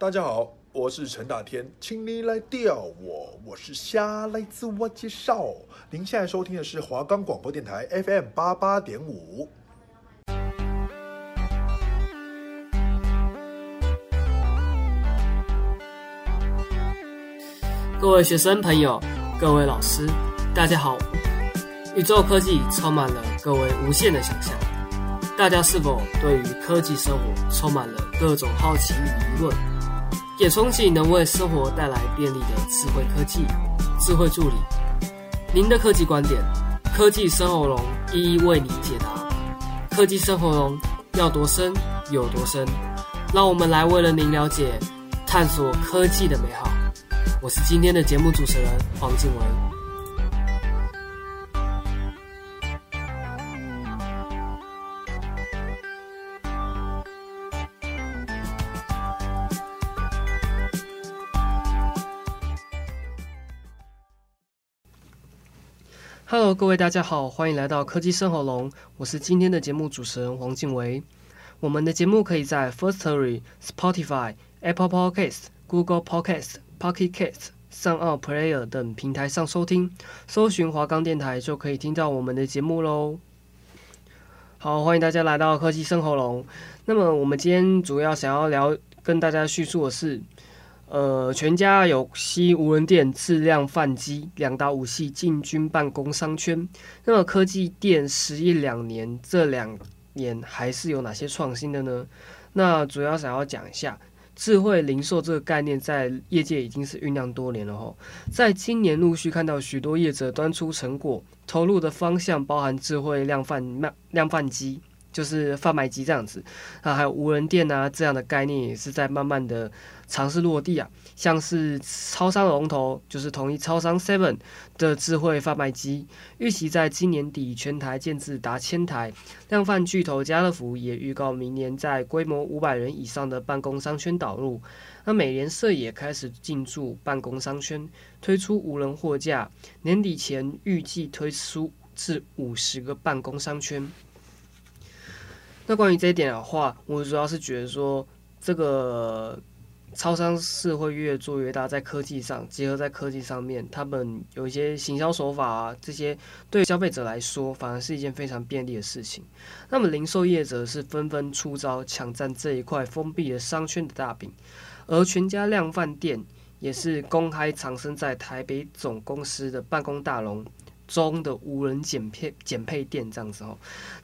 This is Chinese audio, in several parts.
大家好，我是陈大天，请你来钓我，我是虾，来自我介绍。您现在收听的是华冈广播电台 FM 八八点五。各位学生朋友，各位老师，大家好。宇宙科技充满了各位无限的想象，大家是否对于科技生活充满了各种好奇与疑问？也憧憬能为生活带来便利的智慧科技、智慧助理。您的科技观点，科技生活龙一一为您解答。科技生活龙要多深有多深，让我们来为了您了解、探索科技的美好。我是今天的节目主持人黄静文。Hello，各位大家好，欢迎来到科技生活龙，我是今天的节目主持人黄静维。我们的节目可以在 Firstory、Spotify、Apple Podcasts、Google Podcasts、Pocket Casts、SoundOn Player 等平台上收听，搜寻华冈电台就可以听到我们的节目喽。好，欢迎大家来到科技生活龙。那么我们今天主要想要聊跟大家叙述的是。呃，全家有携无人店自量贩机两大武器进军办公商圈。那么科技店时役两年，这两年还是有哪些创新的呢？那主要想要讲一下智慧零售这个概念，在业界已经是酝酿多年了吼。在今年陆续看到许多业者端出成果，投入的方向包含智慧量贩卖量贩机。就是贩卖机这样子，啊，还有无人店啊，这样的概念也是在慢慢的尝试落地啊。像是超商龙头，就是统一超商 Seven 的智慧贩卖机，预期在今年底全台建置达千台。量贩巨头家乐福也预告明年在规模五百人以上的办公商圈导入。那美联社也开始进驻办公商圈，推出无人货架，年底前预计推出至五十个办公商圈。那关于这一点的话，我主要是觉得说，这个超商是会越做越大，在科技上结合在科技上面，他们有一些行销手法啊，这些对消费者来说反而是一件非常便利的事情。那么零售业者是纷纷出招抢占这一块封闭的商圈的大饼，而全家量贩店也是公开藏身在台北总公司的办公大楼中的无人减配减配店这样子哦，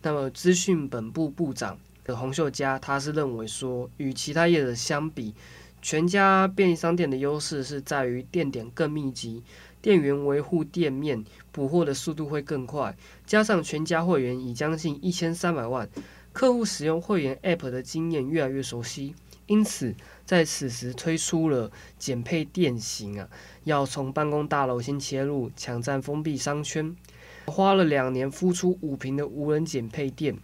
那么资讯本部部长的洪秀佳，他是认为说，与其他业者相比，全家便利商店的优势是在于店点更密集，店员维护店面补货的速度会更快，加上全家会员已将近一千三百万，客户使用会员 App 的经验越来越熟悉。因此，在此时推出了减配电型啊，要从办公大楼先切入，抢占封闭商圈。花了两年孵出五平的无人减配店，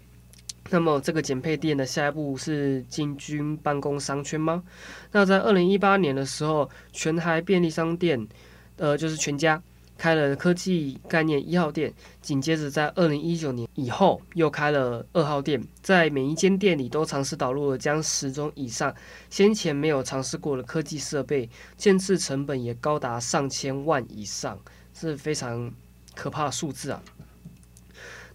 那么这个减配店的下一步是进军办公商圈吗？那在二零一八年的时候，全台便利商店，呃，就是全家。开了科技概念一号店，紧接着在二零一九年以后又开了二号店，在每一间店里都尝试导入了将十种以上先前没有尝试过的科技设备，建置成本也高达上千万以上，是非常可怕的数字啊。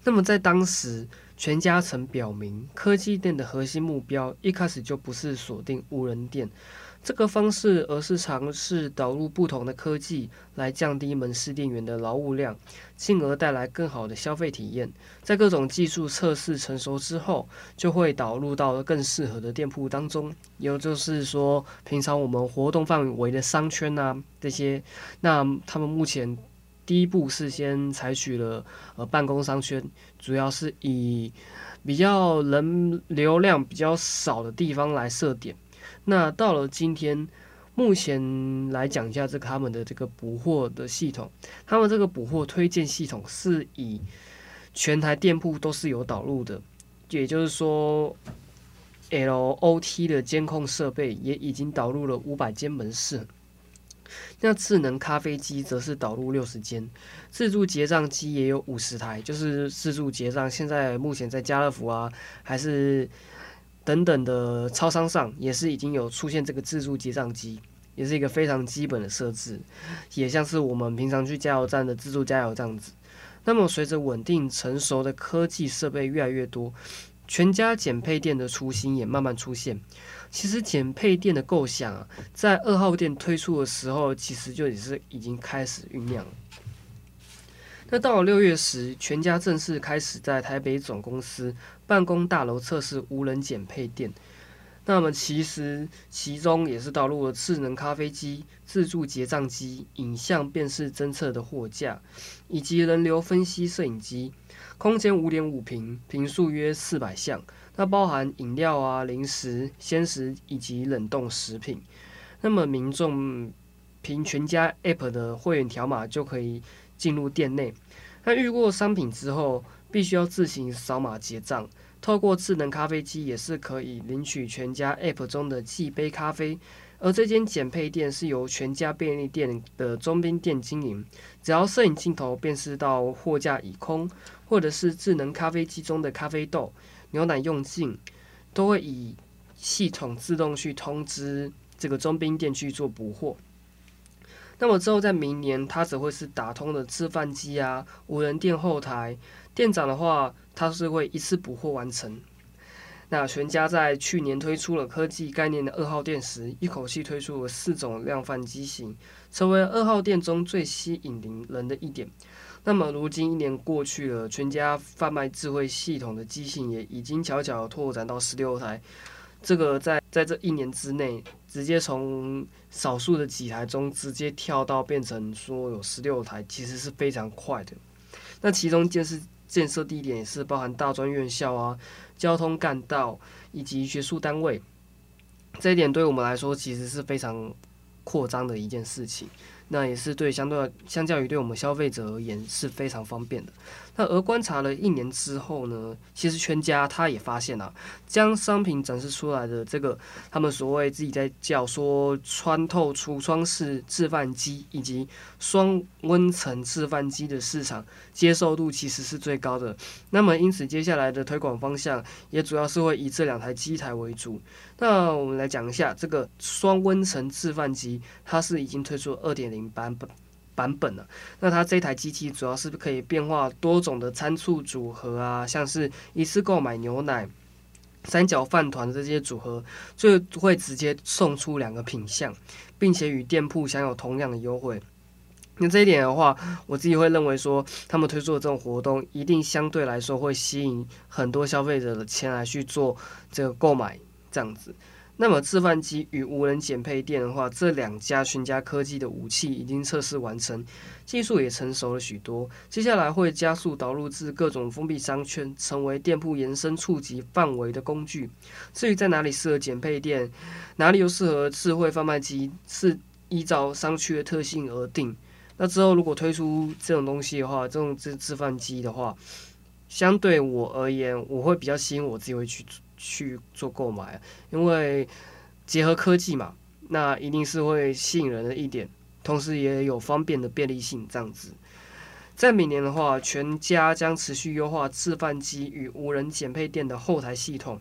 那么在当时，全家曾表明，科技店的核心目标一开始就不是锁定无人店。这个方式，而是尝试导入不同的科技来降低门市店员的劳务量，进而带来更好的消费体验。在各种技术测试成熟之后，就会导入到更适合的店铺当中。也就是说，平常我们活动范围的商圈啊，这些，那他们目前第一步是先采取了呃办公商圈，主要是以比较人流量比较少的地方来设点。那到了今天，目前来讲一下这个他们的这个补货的系统，他们这个补货推荐系统是以全台店铺都是有导入的，也就是说，LOT 的监控设备也已经导入了五百间门市。那智能咖啡机则是导入六十间，自助结账机也有五十台，就是自助结账。现在目前在家乐福啊，还是。等等的超商上，也是已经有出现这个自助结账机，也是一个非常基本的设置，也像是我们平常去加油站的自助加油这样子。那么，随着稳定成熟的科技设备越来越多，全家减配店的雏形也慢慢出现。其实，减配店的构想啊，在二号店推出的时候，其实就也是已经开始酝酿。那到了六月时，全家正式开始在台北总公司办公大楼测试无人检配电。那么，其实其中也是导入了智能咖啡机、自助结账机、影像辨识侦测的货架，以及人流分析摄影机。空间五点五平，坪数约四百项。那包含饮料啊、零食、鲜食以及冷冻食品。那么民众凭全家 App 的会员条码就可以。进入店内，那预购商品之后，必须要自行扫码结账。透过智能咖啡机，也是可以领取全家 App 中的即杯咖啡。而这间减配店是由全家便利店的中兵店经营。只要摄影镜头辨识到货架已空，或者是智能咖啡机中的咖啡豆、牛奶用尽，都会以系统自动去通知这个中兵店去做补货。那么之后，在明年，它只会是打通的制饭机啊，无人店后台，店长的话，他是会一次补货完成。那全家在去年推出了科技概念的二号店时，一口气推出了四种量贩机型，成为二号店中最吸引人的一点。那么如今一年过去了，全家贩卖智慧系统的机型也已经悄悄拓展到十六台。这个在在这一年之内，直接从少数的几台中直接跳到变成说有十六台，其实是非常快的。那其中建设建设地点也是包含大专院校啊、交通干道以及学术单位，这一点对我们来说其实是非常扩张的一件事情。那也是对相对相较于对我们消费者而言是非常方便的。那而观察了一年之后呢，其实全家他也发现啊，将商品展示出来的这个他们所谓自己在叫说穿透橱窗式制饭机以及双温层制饭机的市场接受度其实是最高的。那么因此接下来的推广方向也主要是会以这两台机台为主。那我们来讲一下这个双温层制饭机，它是已经推出二点零。版本版本了，那它这台机器主要是可以变化多种的参数组合啊，像是一次购买牛奶、三角饭团这些组合，就会直接送出两个品项，并且与店铺享有同样的优惠。那这一点的话，我自己会认为说，他们推出的这种活动，一定相对来说会吸引很多消费者的前来去做这个购买，这样子。那么，制贩机与无人减配店的话，这两家全家科技的武器已经测试完成，技术也成熟了许多。接下来会加速导入至各种封闭商圈，成为店铺延伸触及范围的工具。至于在哪里适合减配店，哪里又适合智慧贩卖机，是依照商区的特性而定。那之后如果推出这种东西的话，这种制制贩机的话，相对我而言，我会比较吸引我自己会去。去做购买，因为结合科技嘛，那一定是会吸引人的一点，同时也有方便的便利性这样子。在明年的话，全家将持续优化制贩机与无人减配店的后台系统，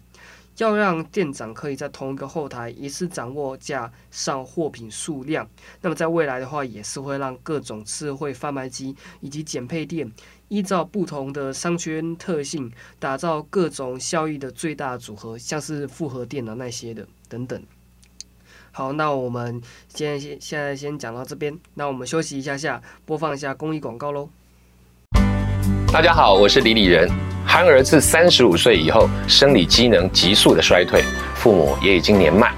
要让店长可以在同一个后台一次掌握架上货品数量。那么在未来的话，也是会让各种智慧贩卖机以及减配店。依照不同的商圈特性，打造各种效益的最大组合，像是复合店的那些的等等。好，那我们现在先现在先讲到这边，那我们休息一下下，播放一下公益广告喽。大家好，我是李李仁。憨儿自三十五岁以后，生理机能急速的衰退，父母也已经年迈，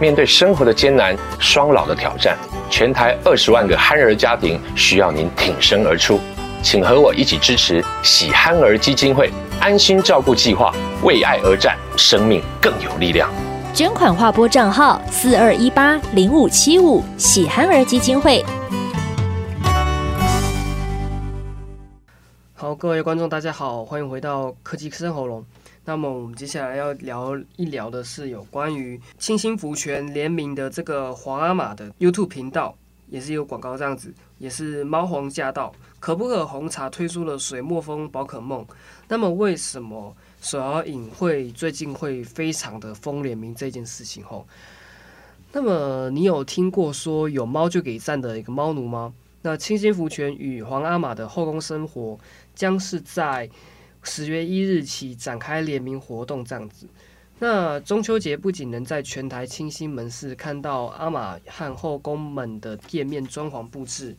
面对生活的艰难、双老的挑战，全台二十万个憨儿家庭需要您挺身而出。请和我一起支持喜憨儿基金会安心照顾计划，为爱而战，生命更有力量。捐款划拨账号四二一八零五七五喜憨儿基金会。好，各位观众，大家好，欢迎回到科技生喉咙。那么我们接下来要聊一聊的是有关于清新福泉联名的这个皇阿玛的 YouTube 频道。也是有广告这样子，也是猫皇驾到，可不可红茶推出了水墨风宝可梦。那么为什么手摇饮会最近会非常的疯联名这件事情后，那么你有听过说有猫就给赞的一个猫奴吗？那清新福泉与皇阿玛的后宫生活将是在十月一日起展开联名活动，这样子。那中秋节不仅能在全台清新门市看到阿玛和后宫们的店面装潢布置，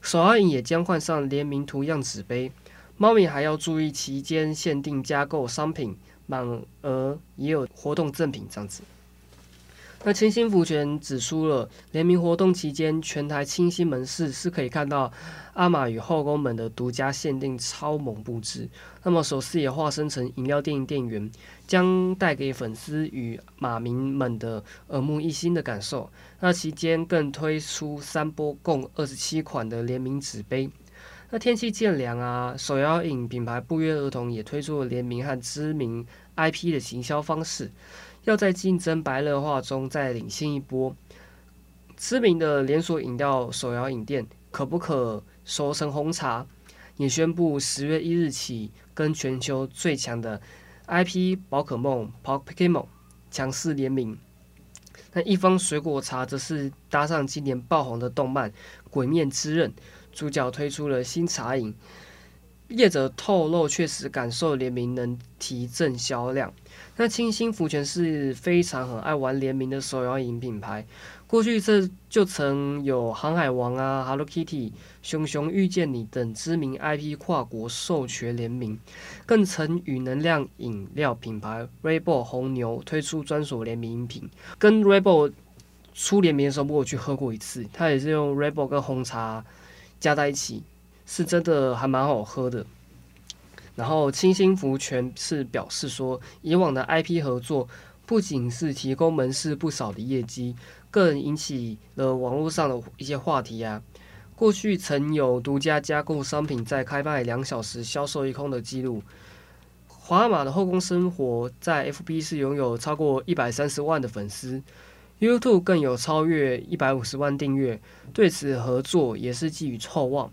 手摇饮也将换上联名图样纸杯。猫咪还要注意期间限定加购商品，满额也有活动赠品这样子。那清心福泉指出了，联名活动期间，全台清新门市是可以看到阿玛与后宫们的独家限定超萌布置。那么首次也化身成饮料店店员，将带给粉丝与马迷们的耳目一新的感受。那期间更推出三波共二十七款的联名纸杯。那天气渐凉啊，手摇饮品牌不约而同也推出了联名和知名 IP 的行销方式。要在竞争白热化中再领先一波。知名的连锁饮料手摇饮店可不可熟成红茶也宣布十月一日起跟全球最强的 IP 宝可梦 Pokémon 强势联名。那一方水果茶则是搭上今年爆红的动漫《鬼灭之刃》，主角推出了新茶饮。业者透露，确实感受联名能提振销量。那清新福泉是非常很爱玩联名的手摇饮品牌，过去这就曾有航海王啊、Hello Kitty、熊熊遇见你等知名 IP 跨国授权联名，更曾与能量饮料品牌 Red Bull 红牛推出专属联名饮品。跟 Red Bull 出联名的时候，我去喝过一次，它也是用 Red Bull 跟红茶加在一起。是真的还蛮好喝的。然后清新福全是表示说，以往的 IP 合作不仅是提供门市不少的业绩，更引起了网络上的一些话题啊。过去曾有独家加购商品在开卖两小时销售一空的记录。皇阿玛的后宫生活在 FB 是拥有超过一百三十万的粉丝，YouTube 更有超越一百五十万订阅，对此合作也是寄予厚望。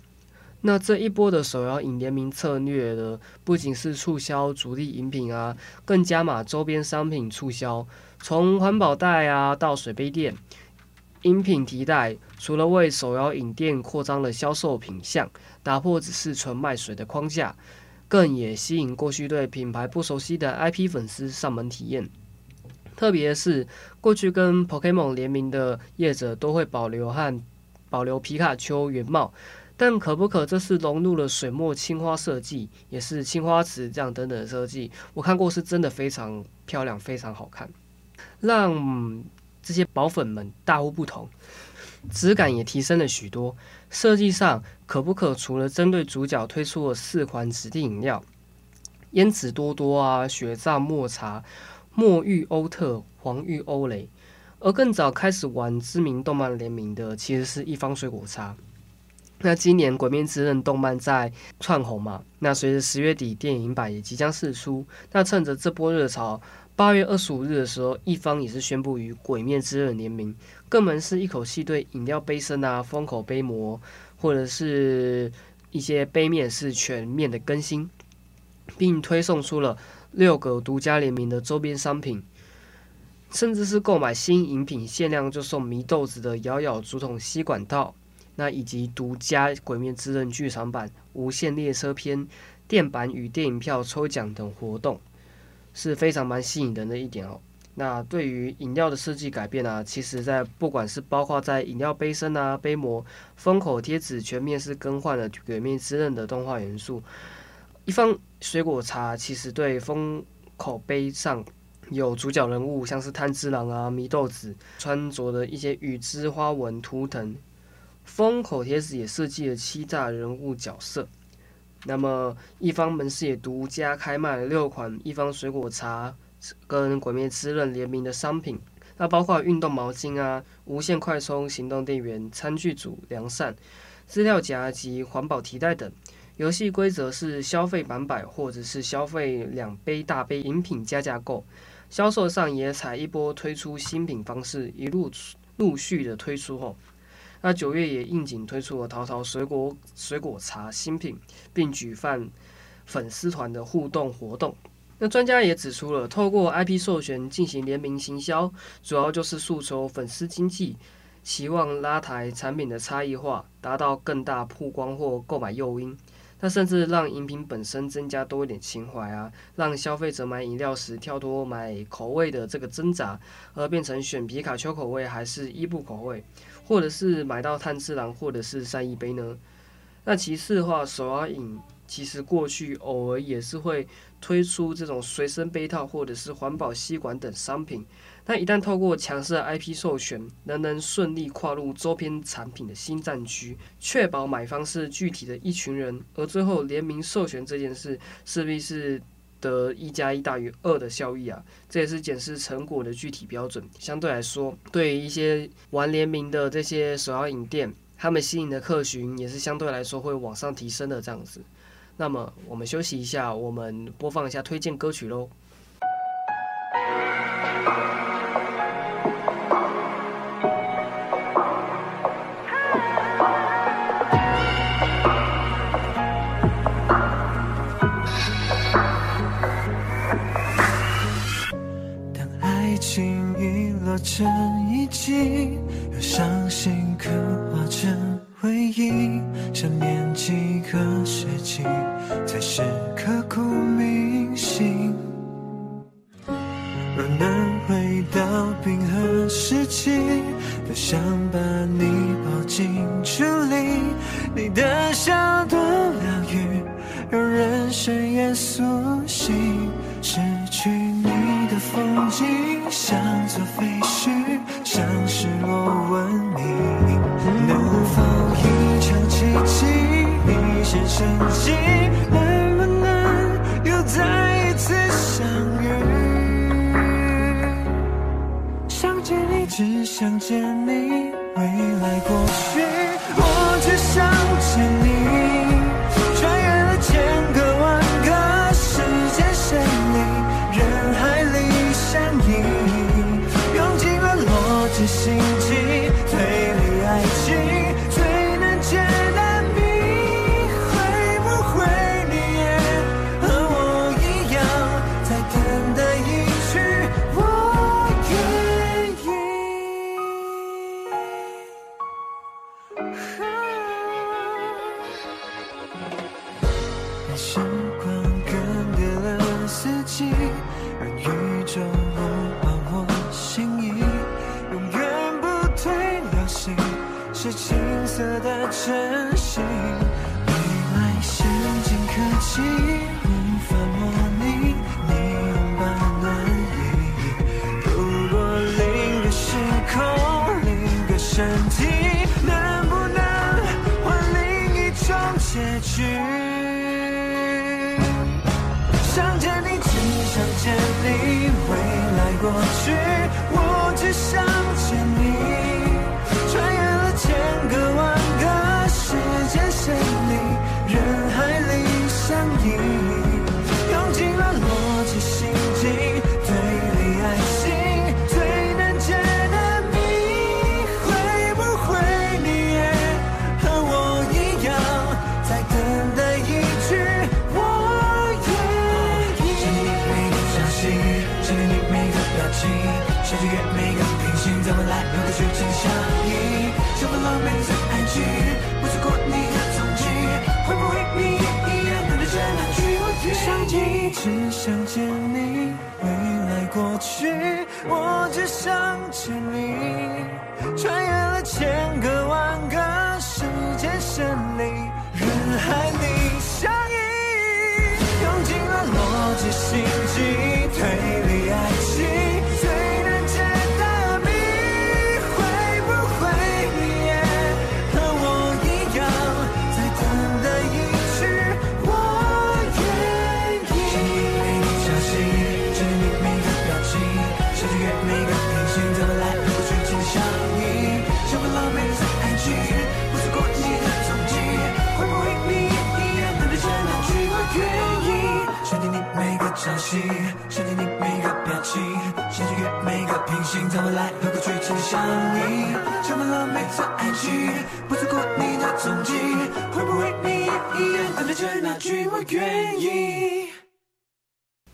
那这一波的手摇饮联名策略呢，不仅是促销主力饮品啊，更加码周边商品促销，从环保袋啊到水杯垫、饮品提袋，除了为手摇饮店扩张了销售品项，打破只是纯卖水的框架，更也吸引过去对品牌不熟悉的 IP 粉丝上门体验。特别是过去跟 Pokémon 联名的业者，都会保留和保留皮卡丘原貌。但可不可这次融入了水墨青花设计，也是青花瓷这样等等的设计，我看过是真的非常漂亮，非常好看，让这些宝粉们大呼不同，质感也提升了许多。设计上可不可除了针对主角推出了四款指定饮料，胭脂多多啊、雪藏抹茶、墨玉欧特、黄玉欧蕾，而更早开始玩知名动漫联名的，其实是一方水果茶。那今年《鬼灭之刃》动漫在窜红嘛？那随着十月底电影版也即将释出，那趁着这波热潮，八月二十五日的时候，一方也是宣布与《鬼灭之刃》联名，更门是一口气对饮料杯身啊、封口杯膜或者是一些杯面是全面的更新，并推送出了六个独家联名的周边商品，甚至是购买新饮品限量就送祢豆子的摇摇竹筒吸管套。那以及独家《鬼灭之刃》剧场版、无限列车篇电版与电影票抽奖等活动，是非常蛮吸引人的一点哦。那对于饮料的设计改变啊，其实在不管是包括在饮料杯身啊、杯膜、封口贴纸，全面是更换了《鬼灭之刃》的动画元素。一方水果茶其实对封口杯上有主角人物，像是炭治郎啊、祢豆子穿着的一些羽织花纹图腾。封口贴纸也设计了七大人物角色，那么一方门市也独家开卖了六款一方水果茶跟鬼灭之刃联名的商品，那包括运动毛巾啊、无线快充行动电源、餐具组、良善、资料夹及环保提袋等。游戏规则是消费满百或者是消费两杯大杯饮品加价购。销售上也采一波推出新品方式，一路陆续的推出后。那九月也应景推出了桃桃水果水果茶新品，并举办粉丝团的互动活动。那专家也指出了，透过 IP 授权进行联名行销，主要就是诉求粉丝经济，期望拉抬产品的差异化，达到更大曝光或购买诱因。那甚至让饮品本身增加多一点情怀啊，让消费者买饮料时跳脱买口味的这个挣扎，而变成选皮卡丘口味还是伊布口味，或者是买到炭治郎或者是善意杯呢？那其次的话，手摇饮。其实过去偶尔也是会推出这种随身杯套或者是环保吸管等商品，但一旦透过强势的 IP 授权，能能顺利跨入周边产品的新战区，确保买方是具体的一群人，而最后联名授权这件事势必是的一加一大于二的效益啊！这也是检视成果的具体标准。相对来说，对于一些玩联名的这些手摇影店，他们吸引的客群也是相对来说会往上提升的这样子。那么我们休息一下，我们播放一下推荐歌曲喽。真一起，又相信。当时光更迭了四季，而宇宙呼唤我心意，永远不退。流行是青涩的真心，未来先进科技。你未来过去想你每个表情，想穿越每个平行，在未来，每，不错过你的踪迹，会不会你也一样等待着那句我愿意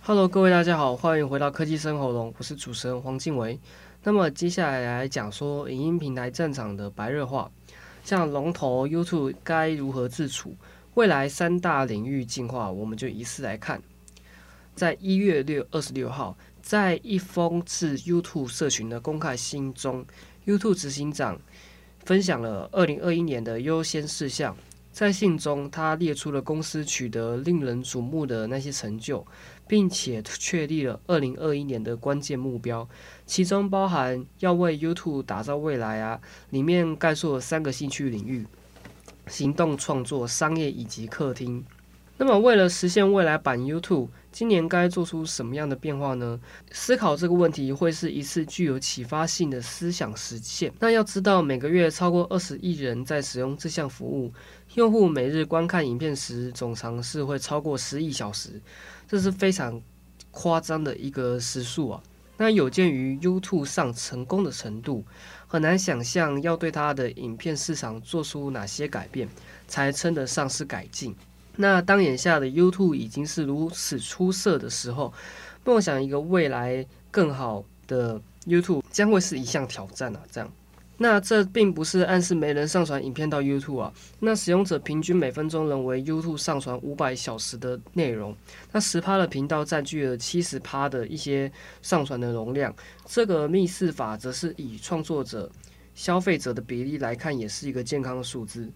？Hello，各位大家好，欢迎回到科技生活龙，我是主持人黄静伟。那么接下来来讲说影音平台战场的白热化，像龙头 YouTube 该如何自处？未来三大领域进化，我们就一次来看。在一月六二十六号，在一封致 YouTube 社群的公开信中，YouTube 执行长分享了二零二一年的优先事项。在信中，他列出了公司取得令人瞩目的那些成就。并且确立了二零二一年的关键目标，其中包含要为 YouTube 打造未来啊，里面概述了三个兴趣领域：行动创作、商业以及客厅。那么，为了实现未来版 YouTube，今年该做出什么样的变化呢？思考这个问题会是一次具有启发性的思想实践。那要知道，每个月超过二十亿人在使用这项服务，用户每日观看影片时总长是会超过十亿小时。这是非常夸张的一个时数啊！那有鉴于 YouTube 上成功的程度，很难想象要对它的影片市场做出哪些改变，才称得上是改进。那当眼下的 YouTube 已经是如此出色的时候，梦想一个未来更好的 YouTube 将会是一项挑战啊！这样。那这并不是暗示没人上传影片到 YouTube 啊。那使用者平均每分钟能为 YouTube 上传五百小时的内容，那十趴的频道占据了七十趴的一些上传的容量。这个密室法则是以创作者、消费者的比例来看，也是一个健康的数字。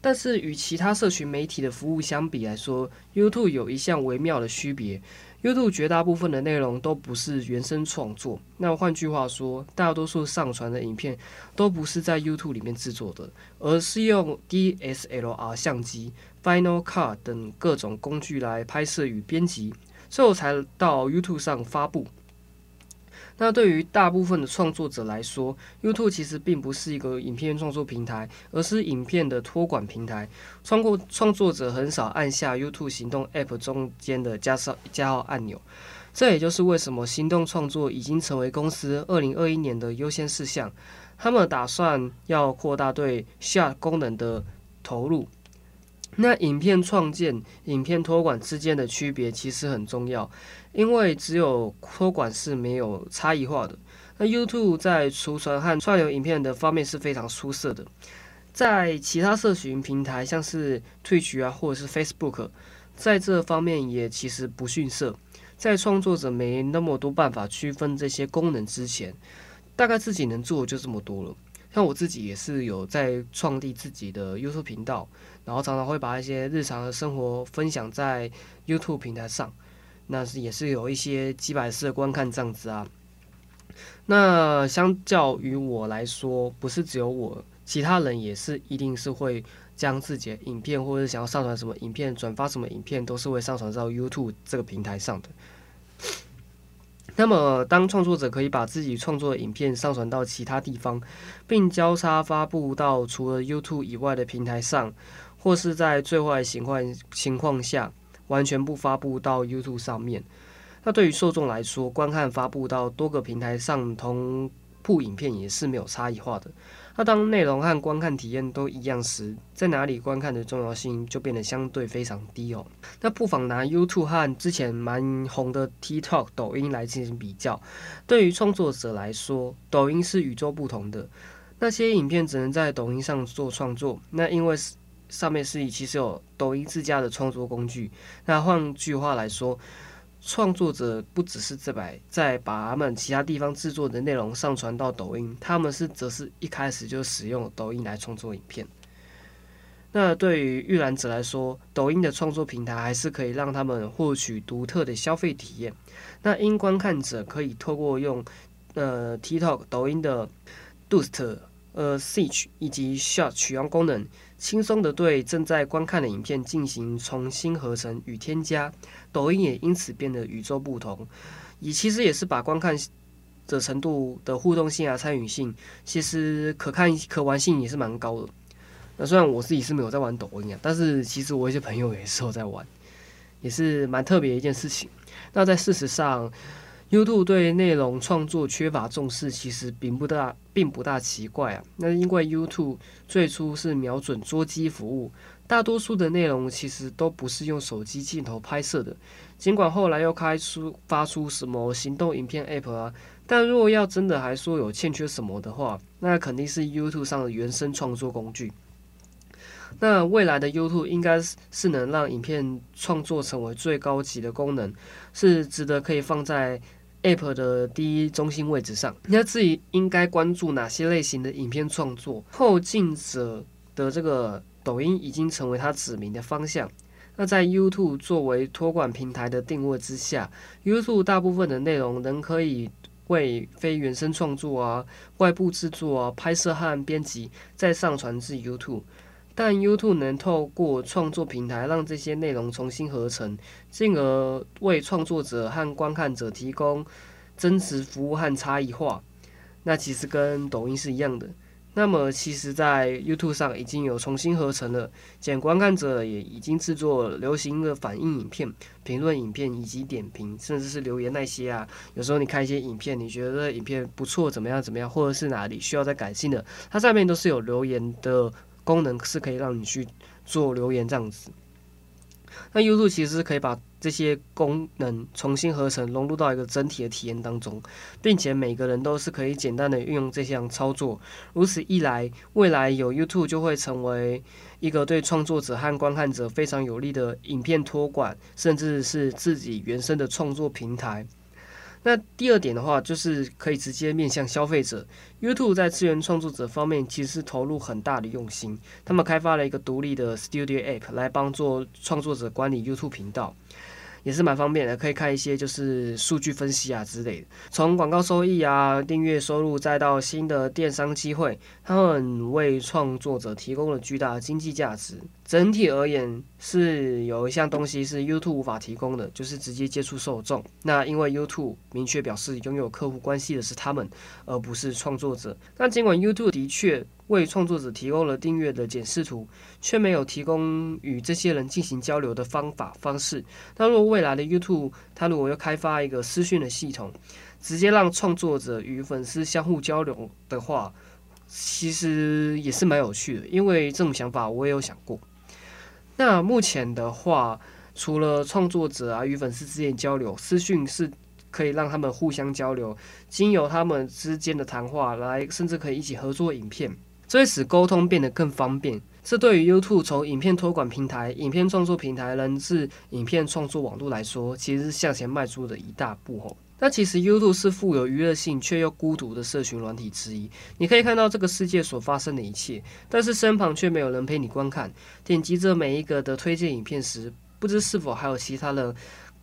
但是与其他社群媒体的服务相比来说，YouTube 有一项微妙的区别。YouTube 绝大部分的内容都不是原生创作，那换句话说，大多数上传的影片都不是在 YouTube 里面制作的，而是用 DSLR 相机、Final Cut 等各种工具来拍摄与编辑，最后才到 YouTube 上发布。那对于大部分的创作者来说，YouTube 其实并不是一个影片创作平台，而是影片的托管平台。创作创作者很少按下 YouTube 行动 App 中间的加上加号按钮，这也就是为什么行动创作已经成为公司二零二一年的优先事项。他们打算要扩大对下功能的投入。那影片创建、影片托管之间的区别其实很重要。因为只有托管是没有差异化的。那 YouTube 在储存和串流影片的方面是非常出色的，在其他社群平台，像是 Twitch 啊，或者是 Facebook，在这方面也其实不逊色。在创作者没那么多办法区分这些功能之前，大概自己能做的就这么多了。像我自己也是有在创立自己的 YouTube 频道，然后常常会把一些日常的生活分享在 YouTube 平台上。那是也是有一些几百次的观看这样子啊。那相较于我来说，不是只有我，其他人也是一定是会将自己的影片，或者想要上传什么影片、转发什么影片，都是会上传到 YouTube 这个平台上的。那么，当创作者可以把自己创作的影片上传到其他地方，并交叉发布到除了 YouTube 以外的平台上，或是在最坏情况情况下。完全不发布到 YouTube 上面，那对于受众来说，观看发布到多个平台上同步影片也是没有差异化的。那当内容和观看体验都一样时，在哪里观看的重要性就变得相对非常低哦。那不妨拿 YouTube 和之前蛮红的 TikTok 抖音来进行比较。对于创作者来说，抖音是与众不同的。那些影片只能在抖音上做创作，那因为。上面是其实有抖音自家的创作工具。那换句话来说，创作者不只是这摆在把他们其他地方制作的内容上传到抖音，他们是则是一开始就使用抖音来创作影片。那对于预览者来说，抖音的创作平台还是可以让他们获取独特的消费体验。那因观看者可以透过用呃 TikTok 抖音的 Doost 呃 Search 以及 Shot 取样功能。轻松地对正在观看的影片进行重新合成与添加，抖音也因此变得与众不同。也其实也是把观看的程度的互动性啊、参与性，其实可看可玩性也是蛮高的。那虽然我自己是没有在玩抖音啊，但是其实我一些朋友也是有在玩，也是蛮特别的一件事情。那在事实上 YouTube 对内容创作缺乏重视，其实并不大，并不大奇怪啊。那因为 YouTube 最初是瞄准桌机服务，大多数的内容其实都不是用手机镜头拍摄的。尽管后来又开出发出什么行动影片 App 啊，但如果要真的还说有欠缺什么的话，那肯定是 YouTube 上的原生创作工具。那未来的 YouTube 应该是能让影片创作成为最高级的功能，是值得可以放在 App 的第一中心位置上。那自己应该关注哪些类型的影片创作？后进者的这个抖音已经成为他指明的方向。那在 YouTube 作为托管平台的定位之下，YouTube 大部分的内容仍可以为非原生创作啊、外部制作啊、拍摄和编辑再上传至 YouTube。但 YouTube 能透过创作平台让这些内容重新合成，进而为创作者和观看者提供增值服务和差异化。那其实跟抖音是一样的。那么，其实，在 YouTube 上已经有重新合成了，简观看者也已经制作流行的反应影片、评论影片以及点评，甚至是留言那些啊。有时候你看一些影片，你觉得影片不错，怎么样怎么样，或者是哪里需要再改进的，它上面都是有留言的。功能是可以让你去做留言这样子。那 YouTube 其实可以把这些功能重新合成，融入到一个整体的体验当中，并且每个人都是可以简单的运用这项操作。如此一来，未来有 YouTube 就会成为一个对创作者和观看者非常有利的影片托管，甚至是自己原生的创作平台。那第二点的话，就是可以直接面向消费者。YouTube 在资源创作者方面，其实是投入很大的用心。他们开发了一个独立的 Studio App 来帮助创作者管理 YouTube 频道。也是蛮方便的，可以看一些就是数据分析啊之类的，从广告收益啊、订阅收入，再到新的电商机会，他们为创作者提供了巨大的经济价值。整体而言，是有一项东西是 YouTube 无法提供的，就是直接接触受众。那因为 YouTube 明确表示，拥有客户关系的是他们，而不是创作者。那尽管 YouTube 的确为创作者提供了订阅的检视图，却没有提供与这些人进行交流的方法方式。那如果未来的 YouTube，它如果要开发一个私讯的系统，直接让创作者与粉丝相互交流的话，其实也是蛮有趣的。因为这种想法我也有想过。那目前的话，除了创作者啊与粉丝之间交流，私讯是可以让他们互相交流，经由他们之间的谈话来，甚至可以一起合作影片。这会使沟通变得更方便。这对于 YouTube 从影片托管平台、影片创作平台，人至影片创作网络来说，其实是向前迈出的一大步吼。那其实 YouTube 是富有娱乐性却又孤独的社群软体之一。你可以看到这个世界所发生的一切，但是身旁却没有人陪你观看。点击着每一个的推荐影片时，不知是否还有其他人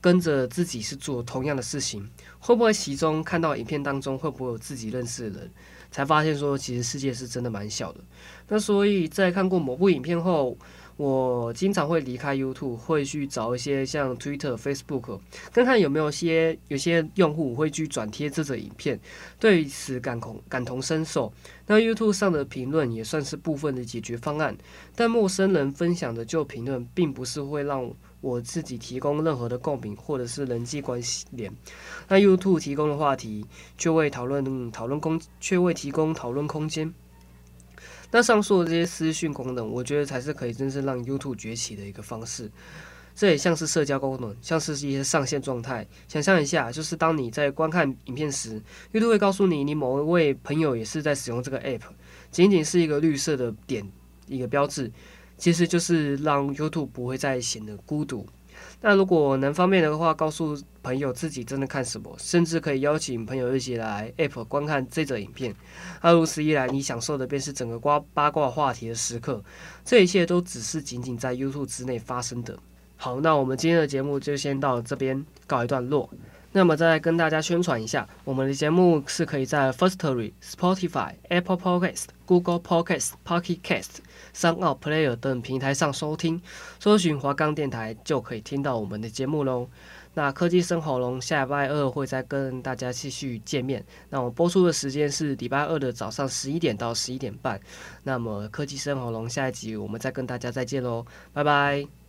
跟着自己是做同样的事情？会不会其中看到影片当中会不会有自己认识的人？才发现说，其实世界是真的蛮小的。那所以在看过某部影片后，我经常会离开 YouTube，会去找一些像 Twitter、Facebook，看看有没有些有些用户会去转贴这则影片，对此感同感同身受。那 YouTube 上的评论也算是部分的解决方案，但陌生人分享的旧评论，并不是会让。我自己提供任何的共鸣或者是人际关系链，那 YouTube 提供的话题却未讨论讨论空，却未提供讨论空间。那上述的这些私讯功能，我觉得才是可以真正让 YouTube 崛起的一个方式。这也像是社交功能，像是一些上线状态。想象一下，就是当你在观看影片时，YouTube 会告诉你，你某一位朋友也是在使用这个 App，仅仅是一个绿色的点，一个标志。其实就是让 YouTube 不会再显得孤独。那如果能方便的话，告诉朋友自己正在看什么，甚至可以邀请朋友一起来 App 观看这则影片。那如此一来，你享受的便是整个瓜八卦话题的时刻。这一切都只是仅仅在 YouTube 之内发生的。好，那我们今天的节目就先到这边告一段落。那么再跟大家宣传一下，我们的节目是可以在 Firstory、Spotify、Apple Podcast、Google Podcast、Pocket Cast、上奥 Player 等平台上收听，搜寻华冈电台就可以听到我们的节目喽。那科技生喉咙下礼拜二会再跟大家继续见面。那我播出的时间是礼拜二的早上十一点到十一点半。那么科技生喉咙下一集我们再跟大家再见喽，拜拜。